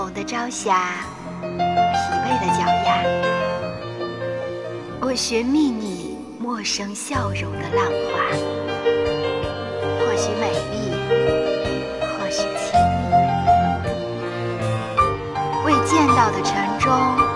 红的朝霞疲惫的脚丫我寻觅你陌生笑容的浪花或许美丽或许亲密未见到的城中